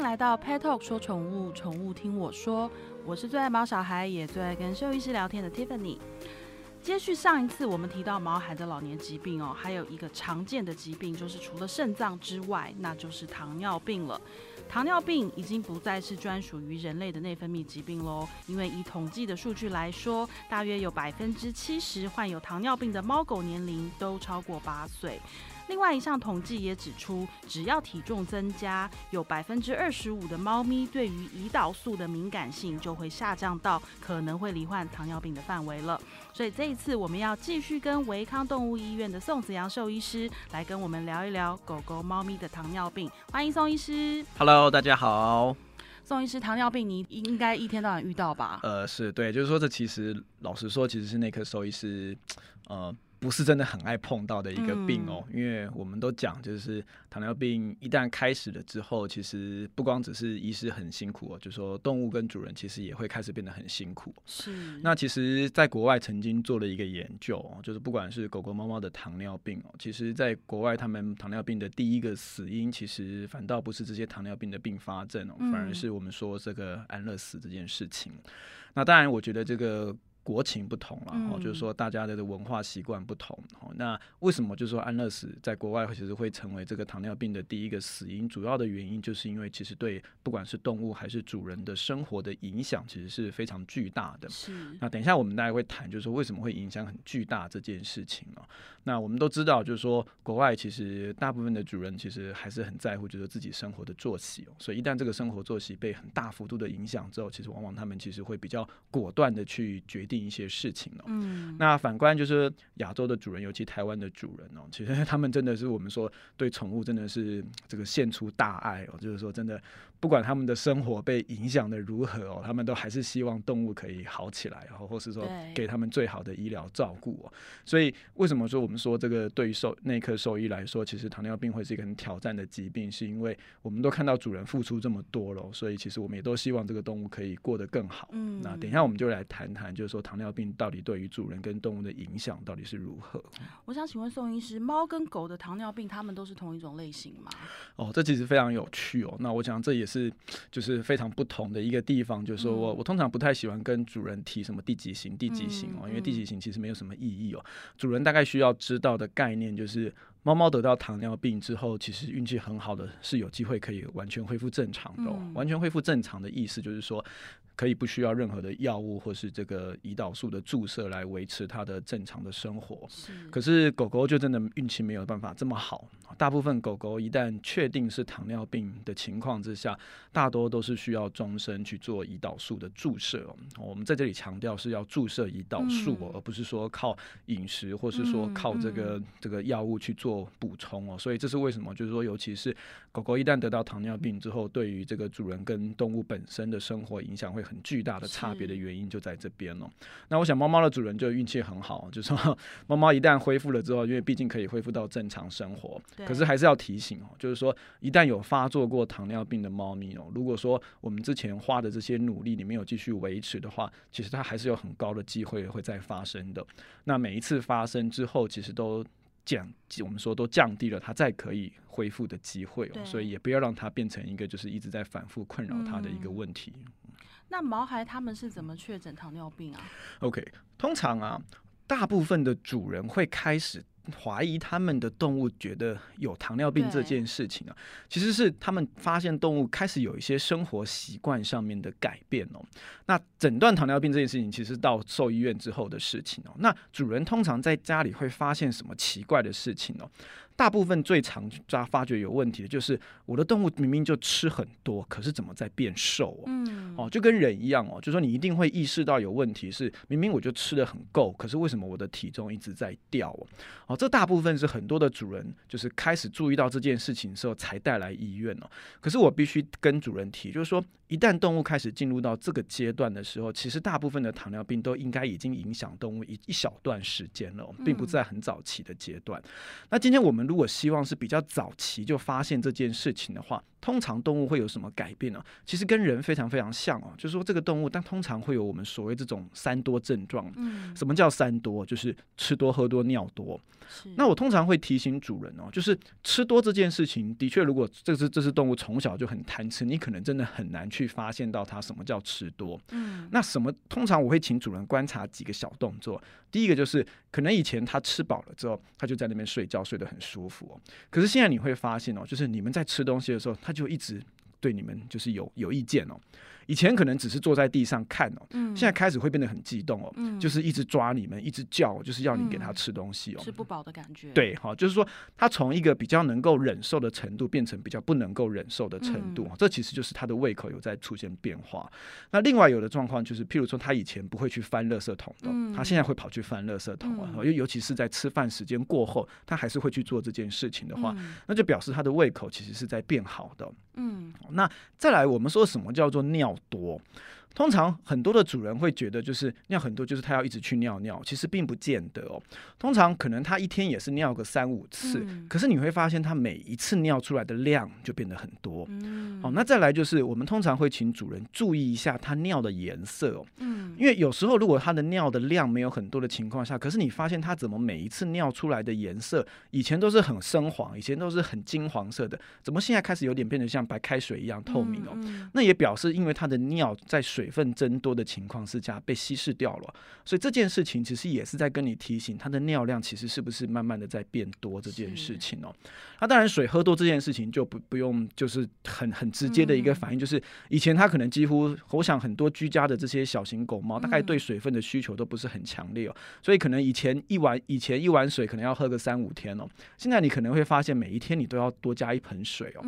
来到 Pet Talk 说宠物，宠物听我说。我是最爱毛小孩，也最爱跟兽医师聊天的 Tiffany。接续上一次，我们提到毛孩的老年疾病哦，还有一个常见的疾病，就是除了肾脏之外，那就是糖尿病了。糖尿病已经不再是专属于人类的内分泌疾病喽，因为以统计的数据来说，大约有百分之七十患有糖尿病的猫狗年龄都超过八岁。另外一项统计也指出，只要体重增加，有百分之二十五的猫咪对于胰岛素的敏感性就会下降到可能会罹患糖尿病的范围了。所以这一次我们要继续跟维康动物医院的宋子阳兽医师来跟我们聊一聊狗狗、猫咪的糖尿病。欢迎宋医师。Hello，大家好。宋医师，糖尿病你应该一天到晚遇到吧？呃，是对，就是说这其实老实说，其实是内科兽医师，呃。不是真的很爱碰到的一个病哦，因为我们都讲，就是糖尿病一旦开始了之后，其实不光只是医师很辛苦哦，就说动物跟主人其实也会开始变得很辛苦。是。那其实，在国外曾经做了一个研究哦，就是不管是狗狗、猫猫的糖尿病哦，其实在国外他们糖尿病的第一个死因，其实反倒不是这些糖尿病的并发症哦，反而是我们说这个安乐死这件事情。那当然，我觉得这个。国情不同了，哦，就是说大家的文化习惯不同，哦，那为什么就是说安乐死在国外其实会成为这个糖尿病的第一个死因？主要的原因就是因为其实对不管是动物还是主人的生活的影响，其实是非常巨大的。是。那等一下我们大家会谈，就是说为什么会影响很巨大这件事情呢？那我们都知道，就是说国外其实大部分的主人其实还是很在乎，就是自己生活的作息哦。所以一旦这个生活作息被很大幅度的影响之后，其实往往他们其实会比较果断的去决定一些事情哦，嗯，那反观就是亚洲的主人，尤其台湾的主人哦，其实他们真的是我们说对宠物真的是这个献出大爱哦，就是说真的。不管他们的生活被影响的如何哦，他们都还是希望动物可以好起来，然后或是说给他们最好的医疗照顾哦。所以为什么说我们说这个对于兽内科兽医来说，其实糖尿病会是一个很挑战的疾病，是因为我们都看到主人付出这么多了，所以其实我们也都希望这个动物可以过得更好。嗯，那等一下我们就来谈谈，就是说糖尿病到底对于主人跟动物的影响到底是如何？我想请问宋医师，猫跟狗的糖尿病，它们都是同一种类型吗？哦，这其实非常有趣哦。那我想这也是就是非常不同的一个地方，就是说我我通常不太喜欢跟主人提什么第几型、第几型哦，因为第几型其实没有什么意义哦。主人大概需要知道的概念就是，猫猫得到糖尿病之后，其实运气很好的是有机会可以完全恢复正常的哦。完全恢复正常的意思就是说。可以不需要任何的药物或是这个胰岛素的注射来维持它的正常的生活。是。可是狗狗就真的运气没有办法这么好。大部分狗狗一旦确定是糖尿病的情况之下，大多都是需要终身去做胰岛素的注射。我们在这里强调是要注射胰岛素，而不是说靠饮食或是说靠这个这个药物去做补充哦。所以这是为什么？就是说，尤其是狗狗一旦得到糖尿病之后，对于这个主人跟动物本身的生活影响会很。巨大的差别的原因就在这边了。那我想猫猫的主人就运气很好，就是说 猫猫一旦恢复了之后，因为毕竟可以恢复到正常生活。可是还是要提醒哦，就是说一旦有发作过糖尿病的猫咪哦，如果说我们之前花的这些努力你没有继续维持的话，其实它还是有很高的机会会再发生的。那每一次发生之后，其实都降，我们说都降低了它再可以恢复的机会哦。所以也不要让它变成一个就是一直在反复困扰它的一个问题。嗯那毛孩他们是怎么确诊糖尿病啊？OK，通常啊，大部分的主人会开始怀疑他们的动物觉得有糖尿病这件事情啊，其实是他们发现动物开始有一些生活习惯上面的改变哦。那诊断糖尿病这件事情，其实到兽医院之后的事情哦。那主人通常在家里会发现什么奇怪的事情哦？大部分最常抓发觉有问题的就是我的动物明明就吃很多，可是怎么在变瘦哦？嗯，哦，就跟人一样哦，就说你一定会意识到有问题是明明我就吃的很够，可是为什么我的体重一直在掉哦？哦，这大部分是很多的主人就是开始注意到这件事情的时候才带来医院哦。可是我必须跟主人提，就是说一旦动物开始进入到这个阶段的时候，其实大部分的糖尿病都应该已经影响动物一一小段时间了，并不在很早期的阶段。那今天我们。如果希望是比较早期就发现这件事情的话，通常动物会有什么改变呢？其实跟人非常非常像哦，就是说这个动物，但通常会有我们所谓这种三多症状。嗯，什么叫三多？就是吃多、喝多、尿多。那我通常会提醒主人哦，就是吃多这件事情，的确，如果这只这只动物从小就很贪吃，你可能真的很难去发现到它什么叫吃多。嗯，那什么？通常我会请主人观察几个小动作。第一个就是，可能以前他吃饱了之后，他就在那边睡觉，睡得很舒服哦。可是现在你会发现哦，就是你们在吃东西的时候，他就一直对你们就是有有意见哦。以前可能只是坐在地上看哦，嗯，现在开始会变得很激动哦，嗯，就是一直抓你们，一直叫，就是要你给他吃东西哦，吃不饱的感觉。对，好，就是说他从一个比较能够忍受的程度变成比较不能够忍受的程度，这其实就是他的胃口有在出现变化。那另外有的状况就是，譬如说他以前不会去翻垃圾桶的，他现在会跑去翻垃圾桶啊，尤尤其是在吃饭时间过后，他还是会去做这件事情的话，那就表示他的胃口其实是在变好的。嗯，那再来，我们说什么叫做尿多？通常很多的主人会觉得，就是尿很多，就是他要一直去尿尿，其实并不见得哦。通常可能他一天也是尿个三五次，嗯、可是你会发现他每一次尿出来的量就变得很多。嗯，好，那再来就是我们通常会请主人注意一下他尿的颜色哦。嗯，因为有时候如果他的尿的量没有很多的情况下，可是你发现他怎么每一次尿出来的颜色以前都是很深黄，以前都是很金黄色的，怎么现在开始有点变得像白开水一样透明哦？那也表示因为他的尿在水。水分增多的情况之下被稀释掉了，所以这件事情其实也是在跟你提醒，它的尿量其实是不是慢慢的在变多这件事情哦。那当然水喝多这件事情就不不用就是很很直接的一个反应，就是以前它可能几乎，我想很多居家的这些小型狗猫大概对水分的需求都不是很强烈哦，所以可能以前一碗以前一碗水可能要喝个三五天哦，现在你可能会发现每一天你都要多加一盆水哦。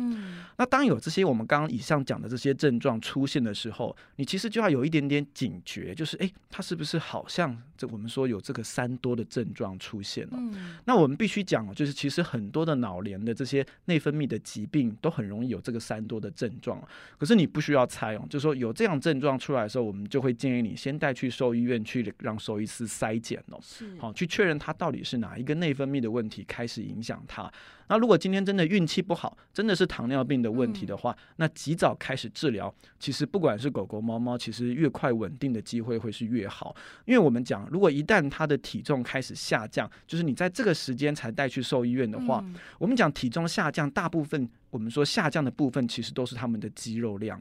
那当有这些我们刚刚以上讲的这些症状出现的时候，你其实就要有一点点警觉，就是哎，他是不是好像这我们说有这个三多的症状出现了？嗯，那我们必须讲哦，就是其实很多的脑联的这些内分泌的疾病都很容易有这个三多的症状。可是你不需要猜哦，就是说有这样症状出来的时候，我们就会建议你先带去兽医院去让兽医师筛检哦，是好去确认他到底是哪一个内分泌的问题开始影响它。那如果今天真的运气不好，真的是糖尿病的问题的话，嗯、那及早开始治疗，其实不管是狗狗、猫猫，其实越快稳定的机会会是越好。因为我们讲，如果一旦它的体重开始下降，就是你在这个时间才带去兽医院的话，嗯、我们讲体重下降，大部分。我们说下降的部分其实都是它们的肌肉量。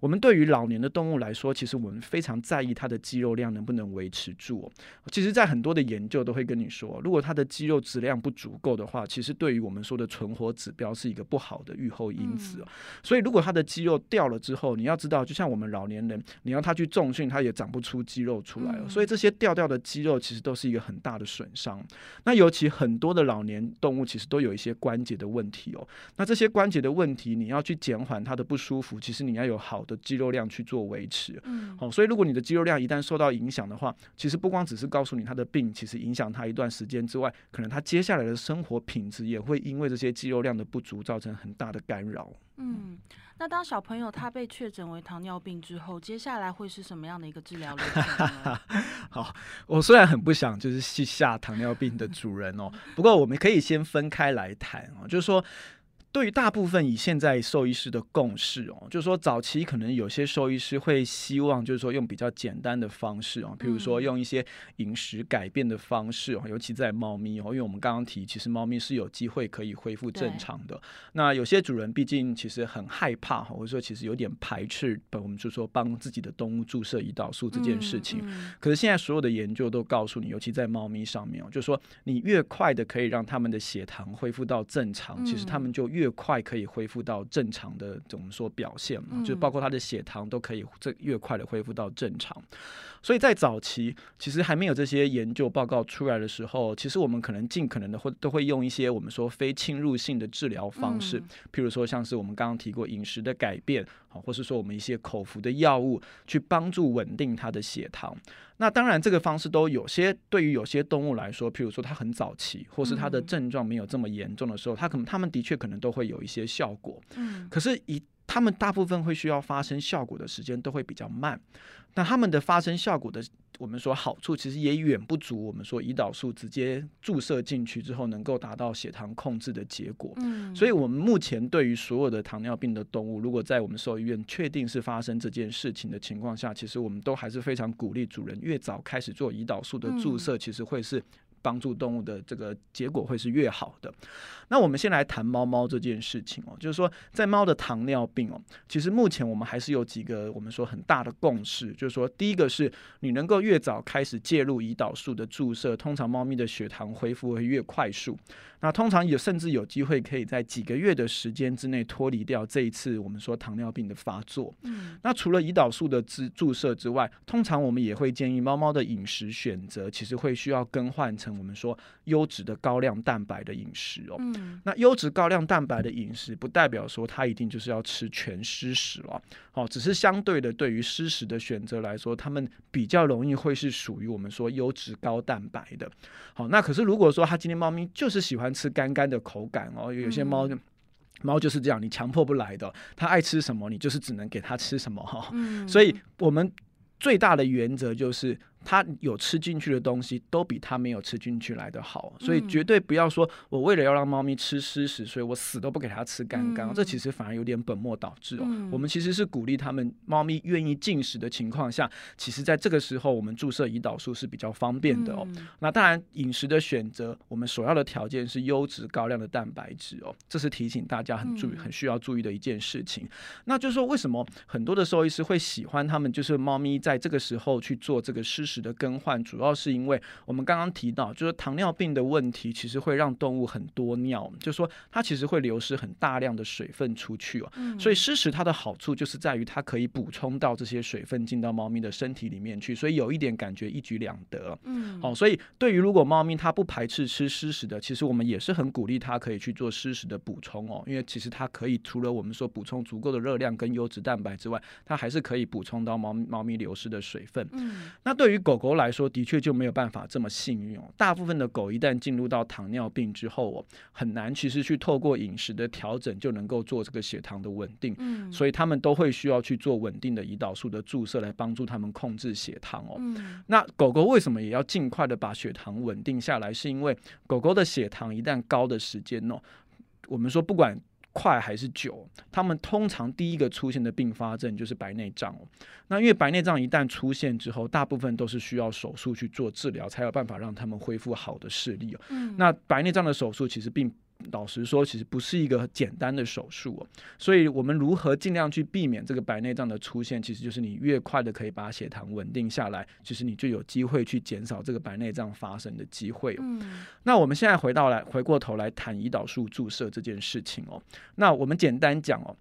我们对于老年的动物来说，其实我们非常在意它的肌肉量能不能维持住。其实，在很多的研究都会跟你说，如果它的肌肉质量不足够的话，其实对于我们说的存活指标是一个不好的预后因子。所以，如果它的肌肉掉了之后，你要知道，就像我们老年人，你要他去重训，他也长不出肌肉出来。所以，这些掉掉的肌肉其实都是一个很大的损伤。那尤其很多的老年动物其实都有一些关节的问题哦。那这些关关节的问题，你要去减缓它的不舒服，其实你要有好的肌肉量去做维持。嗯，好，所以如果你的肌肉量一旦受到影响的话，其实不光只是告诉你他的病，其实影响他一段时间之外，可能他接下来的生活品质也会因为这些肌肉量的不足造成很大的干扰。嗯，那当小朋友他被确诊为糖尿病之后，接下来会是什么样的一个治疗流程呢？好，我虽然很不想就是去吓糖尿病的主人哦，不过我们可以先分开来谈哦，就是说。对于大部分以现在兽医师的共识哦，就是说早期可能有些兽医师会希望，就是说用比较简单的方式哦，比如说用一些饮食改变的方式哦，尤其在猫咪哦，因为我们刚刚提，其实猫咪是有机会可以恢复正常的。那有些主人毕竟其实很害怕，或者说其实有点排斥，我们就说帮自己的动物注射胰岛素这件事情。嗯嗯、可是现在所有的研究都告诉你，尤其在猫咪上面哦，就是说你越快的可以让他们的血糖恢复到正常，嗯、其实他们就越越快可以恢复到正常的，怎么说表现嘛？嗯、就包括他的血糖都可以这越快的恢复到正常。所以在早期，其实还没有这些研究报告出来的时候，其实我们可能尽可能的会都会用一些我们说非侵入性的治疗方式，嗯、譬如说像是我们刚刚提过饮食的改变，好，或是说我们一些口服的药物去帮助稳定他的血糖。那当然，这个方式都有些对于有些动物来说，譬如说它很早期，或是它的症状没有这么严重的时候，它可能它们的确可能都会有一些效果。嗯，可是，一他们大部分会需要发生效果的时间都会比较慢。那他们的发生效果的，我们说好处其实也远不足我们说胰岛素直接注射进去之后能够达到血糖控制的结果。嗯，所以我们目前对于所有的糖尿病的动物，如果在我们兽医院确定是发生这件事情的情况下，其实我们都还是非常鼓励主人越早开始做胰岛素的注射，其实会是。帮助动物的这个结果会是越好的。那我们先来谈猫猫这件事情哦，就是说在猫的糖尿病哦，其实目前我们还是有几个我们说很大的共识，就是说第一个是你能够越早开始介入胰岛素的注射，通常猫咪的血糖恢复会越快速。那通常有甚至有机会可以在几个月的时间之内脱离掉这一次我们说糖尿病的发作。嗯，那除了胰岛素的注注射之外，通常我们也会建议猫猫的饮食选择其实会需要更换成我们说优质的高量蛋白的饮食哦。嗯，那优质高量蛋白的饮食不代表说它一定就是要吃全湿食了哦，只是相对的对于湿食的选择来说，它们比较容易会是属于我们说优质高蛋白的。好，那可是如果说它今天猫咪就是喜欢吃干干的口感哦，有些猫就猫就是这样，你强迫不来的，它爱吃什么，你就是只能给它吃什么哈。嗯，所以我们最大的原则就是。他有吃进去的东西，都比他没有吃进去来的好，所以绝对不要说我为了要让猫咪吃湿食，所以我死都不给它吃干干，这其实反而有点本末倒置哦。我们其实是鼓励他们猫咪愿意进食的情况下，其实在这个时候我们注射胰岛素是比较方便的哦。那当然饮食的选择，我们首要的条件是优质高量的蛋白质哦，这是提醒大家很注意、很需要注意的一件事情。那就是说，为什么很多的兽医师会喜欢他们，就是猫咪在这个时候去做这个湿食的更换，主要是因为我们刚刚提到，就是糖尿病的问题，其实会让动物很多尿，就是说它其实会流失很大量的水分出去哦。所以湿食它的好处就是在于它可以补充到这些水分进到猫咪的身体里面去，所以有一点感觉一举两得。嗯，好，所以对于如果猫咪它不排斥吃湿食的，其实我们也是很鼓励它可以去做湿食的补充哦，因为其实它可以除了我们说补充足够的热量跟优质蛋白之外，它还是可以补充到猫猫咪流失的水分。嗯，那对于狗狗来说，的确就没有办法这么幸运哦。大部分的狗一旦进入到糖尿病之后哦，很难其实去透过饮食的调整就能够做这个血糖的稳定。嗯，所以他们都会需要去做稳定的胰岛素的注射来帮助他们控制血糖哦。嗯，那狗狗为什么也要尽快的把血糖稳定下来？是因为狗狗的血糖一旦高的时间哦，我们说不管。快还是久？他们通常第一个出现的并发症就是白内障哦。那因为白内障一旦出现之后，大部分都是需要手术去做治疗，才有办法让他们恢复好的视力哦。嗯。那白内障的手术其实并。老实说，其实不是一个简单的手术哦，所以我们如何尽量去避免这个白内障的出现，其实就是你越快的可以把血糖稳定下来，其实你就有机会去减少这个白内障发生的机会。嗯，那我们现在回到来，回过头来谈胰岛素注射这件事情哦，那我们简单讲哦。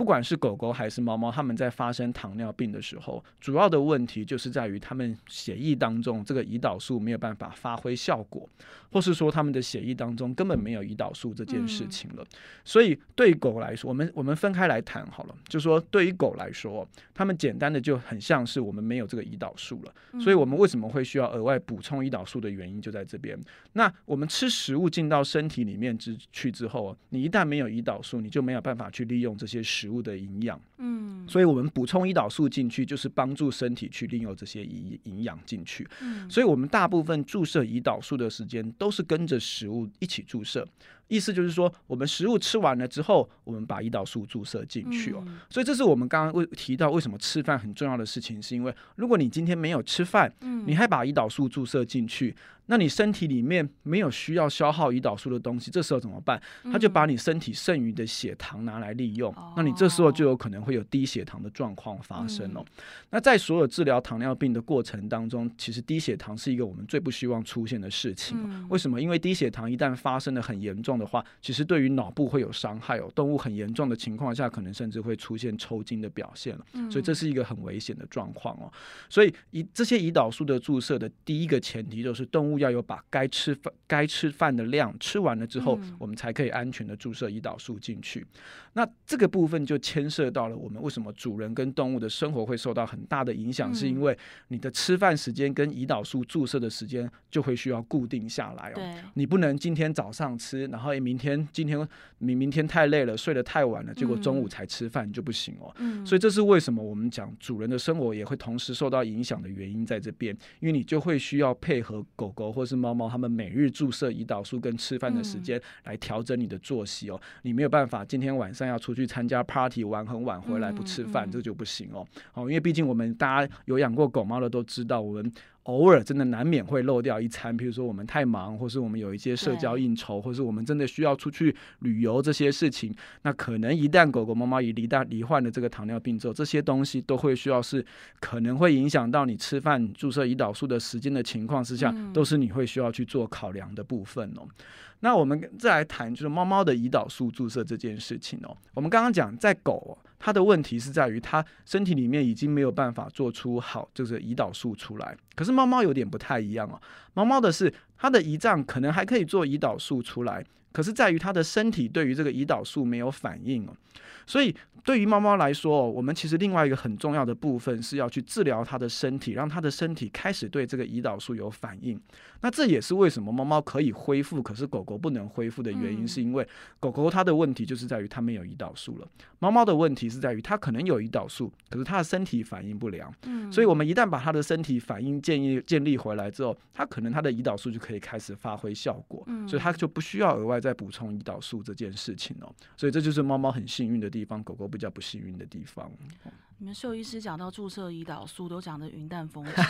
不管是狗狗还是猫猫，它们在发生糖尿病的时候，主要的问题就是在于它们血液当中这个胰岛素没有办法发挥效果，或是说它们的血液当中根本没有胰岛素这件事情了。所以对于狗来说，我们我们分开来谈好了，就说对于狗来说，它们简单的就很像是我们没有这个胰岛素了。所以我们为什么会需要额外补充胰岛素的原因就在这边。那我们吃食物进到身体里面之去之后，你一旦没有胰岛素，你就没有办法去利用这些食物。物的营养，嗯，所以我们补充胰岛素进去，就是帮助身体去利用这些营营养进去，嗯，所以我们大部分注射胰岛素的时间都是跟着食物一起注射。意思就是说，我们食物吃完了之后，我们把胰岛素注射进去哦。嗯、所以这是我们刚刚为提到为什么吃饭很重要的事情，是因为如果你今天没有吃饭，嗯、你还把胰岛素注射进去，那你身体里面没有需要消耗胰岛素的东西，这时候怎么办？他就把你身体剩余的血糖拿来利用，嗯、那你这时候就有可能会有低血糖的状况发生哦。嗯、那在所有治疗糖尿病的过程当中，其实低血糖是一个我们最不希望出现的事情。嗯、为什么？因为低血糖一旦发生的很严重的话，其实对于脑部会有伤害哦。动物很严重的情况下，可能甚至会出现抽筋的表现了。所以这是一个很危险的状况哦。所以以这些胰岛素的注射的第一个前提，就是动物要有把该吃饭该吃饭的量吃完了之后，我们才可以安全的注射胰岛素进去。那这个部分就牵涉到了我们为什么主人跟动物的生活会受到很大的影响，是因为你的吃饭时间跟胰岛素注射的时间就会需要固定下来哦。你不能今天早上吃，然后后明天今天明明天太累了，睡得太晚了，结果中午才吃饭就不行哦。嗯，所以这是为什么我们讲主人的生活也会同时受到影响的原因在这边，因为你就会需要配合狗狗或是猫猫他们每日注射胰岛素跟吃饭的时间来调整你的作息哦。你没有办法今天晚上要出去参加 party 玩很晚回来不吃饭，这就不行哦。哦，因为毕竟我们大家有养过狗猫的都知道，我们。偶尔真的难免会漏掉一餐，比如说我们太忙，或是我们有一些社交应酬，或是我们真的需要出去旅游这些事情，那可能一旦狗狗、猫猫一旦罹患了这个糖尿病之后，这些东西都会需要是可能会影响到你吃饭注射胰岛素的时间的情况之下，都是你会需要去做考量的部分哦。那我们再来谈，就是猫猫的胰岛素注射这件事情哦。我们刚刚讲，在狗，他的问题是在于他身体里面已经没有办法做出好就是胰岛素出来。可是猫猫有点不太一样哦。猫猫的是，它的胰脏可能还可以做胰岛素出来，可是在于它的身体对于这个胰岛素没有反应哦。所以对于猫猫来说，我们其实另外一个很重要的部分是要去治疗它的身体，让它的身体开始对这个胰岛素有反应。那这也是为什么猫猫可以恢复，可是狗狗不能恢复的原因，是因为狗狗它的问题就是在于它没有胰岛素了，猫猫的问题是在于它可能有胰岛素，可是它的身体反应不良。所以我们一旦把它的身体反应建立建立回来之后，它可能它的胰岛素就可以开始发挥效果，所以它就不需要额外再补充胰岛素这件事情哦。所以这就是猫猫很幸运的地方，狗狗比较不幸运的地方。你们兽医师讲到注射胰岛素都讲得云淡风轻，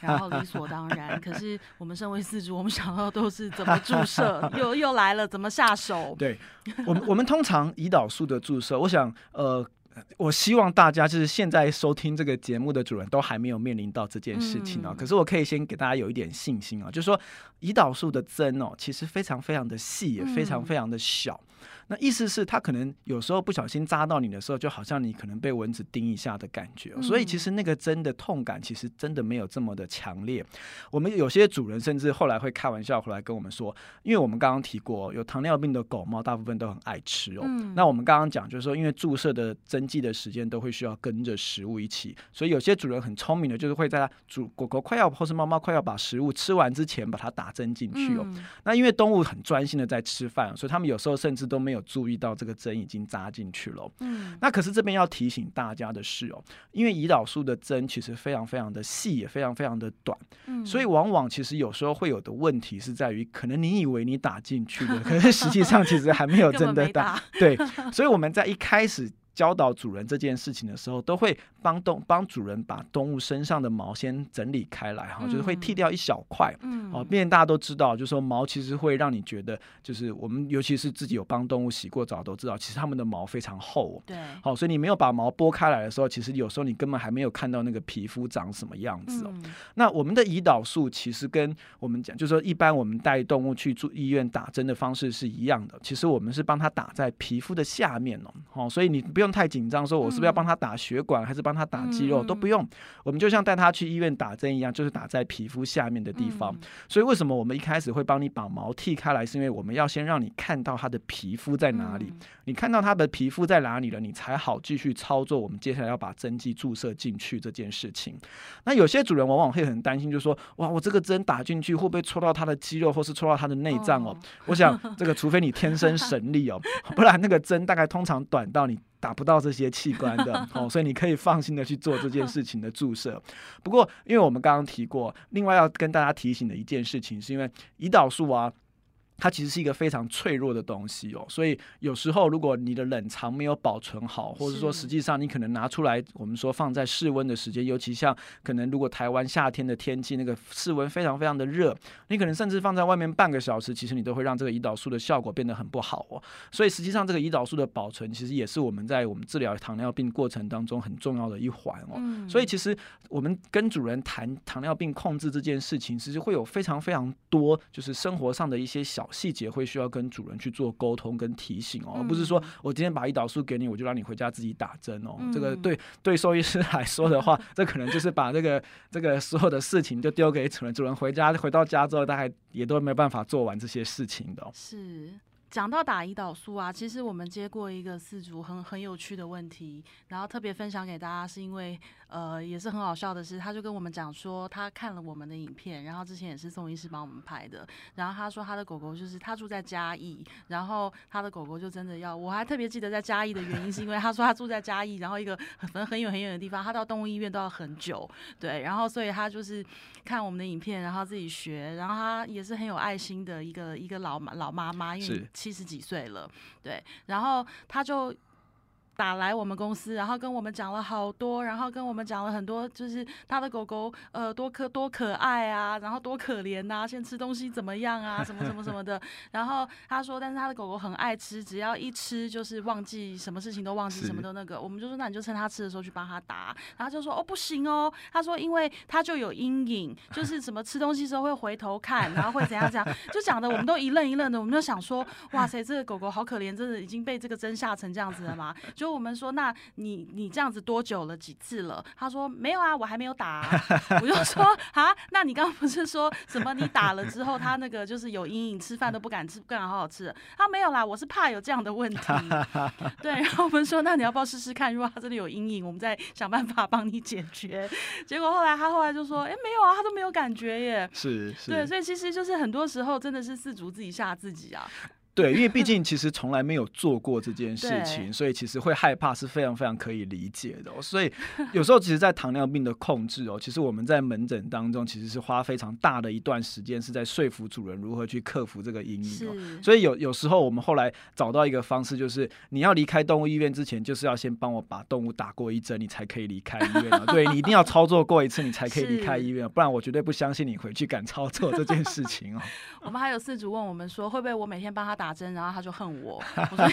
然后理所当然。可是我们身为饲主，我们想到都是怎么注射，又又来了，怎么下手？对，我们我们通常胰岛素的注射，我想，呃，我希望大家就是现在收听这个节目的主人都还没有面临到这件事情啊。嗯、可是我可以先给大家有一点信心啊，就是说胰岛素的针哦，其实非常非常的细，也非常非常的小。嗯那意思是，它可能有时候不小心扎到你的时候，就好像你可能被蚊子叮一下的感觉。所以其实那个针的痛感，其实真的没有这么的强烈。我们有些主人甚至后来会开玩笑回来跟我们说，因为我们刚刚提过，有糖尿病的狗猫大部分都很爱吃哦。那我们刚刚讲就是说，因为注射的针剂的时间都会需要跟着食物一起，所以有些主人很聪明的，就是会在它主狗狗快要或是猫猫快要把食物吃完之前，把它打针进去哦。那因为动物很专心的在吃饭，所以他们有时候甚至都没有。注意到这个针已经扎进去了，嗯，那可是这边要提醒大家的是哦，因为胰岛素的针其实非常非常的细，也非常非常的短，嗯，所以往往其实有时候会有的问题是在于，可能你以为你打进去了，可是实际上其实还没有 真的打，对，所以我们在一开始。教导主人这件事情的时候，都会帮动帮主人把动物身上的毛先整理开来哈，就是会剃掉一小块，嗯，哦，毕竟大家都知道，就是说毛其实会让你觉得，就是我们尤其是自己有帮动物洗过澡都知道，其实它们的毛非常厚，对，好，所以你没有把毛剥开来的时候，其实有时候你根本还没有看到那个皮肤长什么样子哦。那我们的胰岛素其实跟我们讲，就是说一般我们带动物去住医院打针的方式是一样的，其实我们是帮它打在皮肤的下面哦，好，所以你不用。太紧张，说我是不是要帮他打血管，还是帮他打肌肉，都不用。我们就像带他去医院打针一样，就是打在皮肤下面的地方。所以为什么我们一开始会帮你把毛剃开来，是因为我们要先让你看到他的皮肤在哪里。你看到他的皮肤在哪里了，你才好继续操作。我们接下来要把针剂注射进去这件事情。那有些主人往往会很担心，就说：哇，我这个针打进去会不会戳到他的肌肉，或是戳到他的内脏哦？我想这个，除非你天生神力哦，不然那个针大概通常短到你。打不到这些器官的 哦，所以你可以放心的去做这件事情的注射。不过，因为我们刚刚提过，另外要跟大家提醒的一件事情，是因为胰岛素啊。它其实是一个非常脆弱的东西哦，所以有时候如果你的冷藏没有保存好，或者说实际上你可能拿出来，我们说放在室温的时间，尤其像可能如果台湾夏天的天气那个室温非常非常的热，你可能甚至放在外面半个小时，其实你都会让这个胰岛素的效果变得很不好哦。所以实际上这个胰岛素的保存，其实也是我们在我们治疗糖尿病过程当中很重要的一环哦。所以其实我们跟主人谈糖尿病控制这件事情，其实会有非常非常多就是生活上的一些小。细节会需要跟主人去做沟通跟提醒哦，而不是说我今天把胰岛素给你，我就让你回家自己打针哦。这个对对兽医师来说的话，这可能就是把这个这个所有的事情就丢给主人，主人回家回到家之后，大概也都没办法做完这些事情的。是。讲到打胰岛素啊，其实我们接过一个四组很很有趣的问题，然后特别分享给大家，是因为呃也是很好笑的是，他就跟我们讲说他看了我们的影片，然后之前也是宋医师帮我们拍的，然后他说他的狗狗就是他住在嘉义，然后他的狗狗就真的要，我还特别记得在嘉义的原因是因为他说他住在嘉义，然后一个很很远很远的地方，他到动物医院都要很久，对，然后所以他就是看我们的影片，然后自己学，然后他也是很有爱心的一个一个老妈老妈妈，因为。七十几岁了，对，然后他就。打来我们公司，然后跟我们讲了好多，然后跟我们讲了很多，就是他的狗狗呃多可多可爱啊，然后多可怜呐、啊，现在吃东西怎么样啊，什么什么什么的。然后他说，但是他的狗狗很爱吃，只要一吃就是忘记什么事情都忘记，什么都那个。我们就说，那你就趁他吃的时候去帮他打。然后就说，哦不行哦，他说因为他就有阴影，就是什么吃东西时候会回头看，然后会怎样怎样，就讲的我们都一愣一愣的，我们就想说，哇塞，这个狗狗好可怜，真的已经被这个针吓成这样子了吗？就我们说，那你你这样子多久了？几次了？他说没有啊，我还没有打啊。我就说啊，那你刚刚不是说什么？你打了之后，他那个就是有阴影，吃饭都不敢吃，不敢好好吃。他没有啦，我是怕有这样的问题。对，然后我们说，那你要不要试试看？如果他真的有阴影，我们再想办法帮你解决。结果后来他后来就说，哎，没有啊，他都没有感觉耶。是是。对，所以其实就是很多时候真的是四足自己吓自己啊。对，因为毕 竟其实从来没有做过这件事情，所以其实会害怕是非常非常可以理解的哦。所以有时候其实，在糖尿病的控制哦，其实我们在门诊当中其实是花非常大的一段时间，是在说服主人如何去克服这个阴影哦。所以有有时候我们后来找到一个方式，就是你要离开动物医院之前，就是要先帮我把动物打过一针，你才可以离开医院哦。对，你一定要操作过一次，你才可以离开医院，不然我绝对不相信你回去敢操作这件事情哦。我们还有饲主问我们说，会不会我每天帮他打？打针，然后他就恨我。我说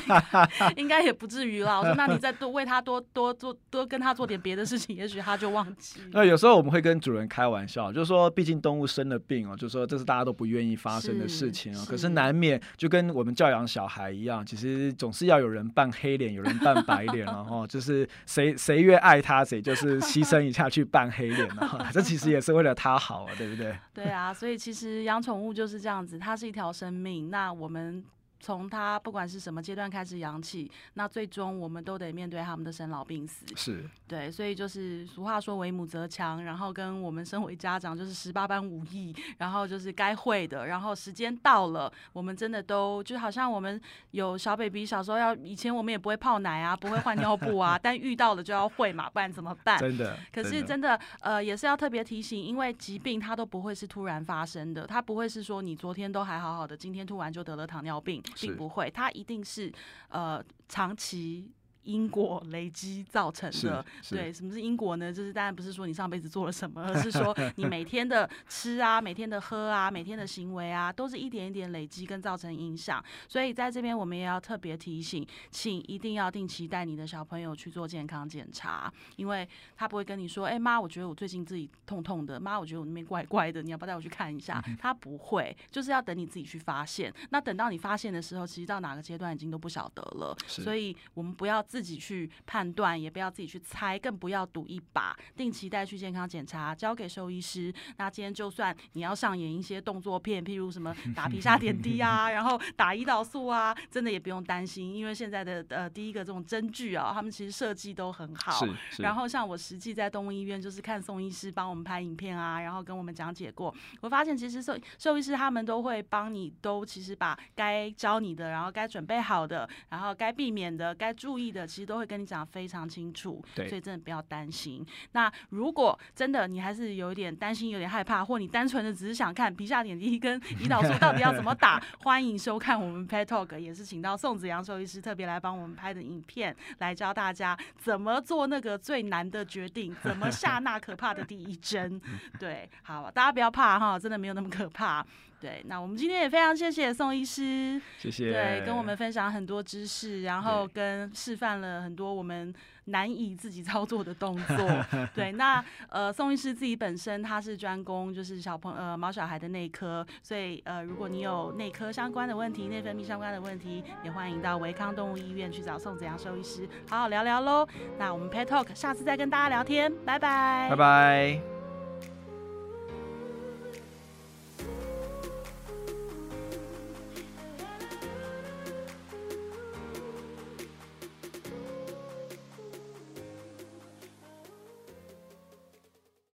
应该也不至于啦。我说那你再多为他多多做多跟他做点别的事情，也许他就忘记。那有时候我们会跟主人开玩笑，就是说，毕竟动物生了病哦，就是说这是大家都不愿意发生的事情哦。可是难免就跟我们教养小孩一样，其实总是要有人扮黑脸，有人扮白脸，然后就是谁谁越爱他，谁就是牺牲一下去扮黑脸，然后这其实也是为了他好啊，对不对？对啊，所以其实养宠物就是这样子，它是一条生命。那我们。从他不管是什么阶段开始养起，那最终我们都得面对他们的生老病死。是对，所以就是俗话说“为母则强”，然后跟我们身为家长就是十八般武艺，然后就是该会的，然后时间到了，我们真的都就好像我们有小 baby 小时候要以前我们也不会泡奶啊，不会换尿布啊，但遇到了就要会嘛，不然怎么办？真的。可是真的呃也是要特别提醒，因为疾病它都不会是突然发生的，它不会是说你昨天都还好好的，今天突然就得了糖尿病。并不会，它一定是呃长期。因果累积造成的，对，什么是因果呢？就是当然不是说你上辈子做了什么，而是说 你每天的吃啊、每天的喝啊、每天的行为啊，都是一点一点累积跟造成影响。所以在这边我们也要特别提醒，请一定要定期带你的小朋友去做健康检查，因为他不会跟你说，哎妈，我觉得我最近自己痛痛的，妈，我觉得我那边怪怪的，你要不要带我去看一下？他不会，就是要等你自己去发现。那等到你发现的时候，其实到哪个阶段已经都不晓得了。所以我们不要。自己去判断，也不要自己去猜，更不要赌一把。定期带去健康检查，交给兽医师。那今天就算你要上演一些动作片，譬如什么 打皮下点滴啊，然后打胰岛素啊，真的也不用担心，因为现在的呃第一个这种针具啊，他们其实设计都很好。然后像我实际在动物医院就是看宋医师帮我们拍影片啊，然后跟我们讲解过，我发现其实兽兽医师他们都会帮你，都其实把该教你的，然后该准备好的，然后该避免的，该注意的。其实都会跟你讲得非常清楚，对，所以真的不要担心。那如果真的你还是有一点担心、有点害怕，或你单纯的只是想看皮下点滴跟胰岛素到底要怎么打，欢迎收看我们 Pet Talk，也是请到宋子阳兽医师特别来帮我们拍的影片，来教大家怎么做那个最难的决定，怎么下那可怕的第一针。对，好，大家不要怕哈，真的没有那么可怕。对，那我们今天也非常谢谢宋医师，谢谢，对，跟我们分享很多知识，然后跟示范了很多我们难以自己操作的动作。对，那呃，宋医师自己本身他是专攻就是小朋呃毛小孩的内科，所以呃，如果你有内科相关的问题、内分泌相关的问题，也欢迎到维康动物医院去找宋子阳兽医师好好聊聊喽。那我们 Pet Talk 下次再跟大家聊天，拜拜，拜拜。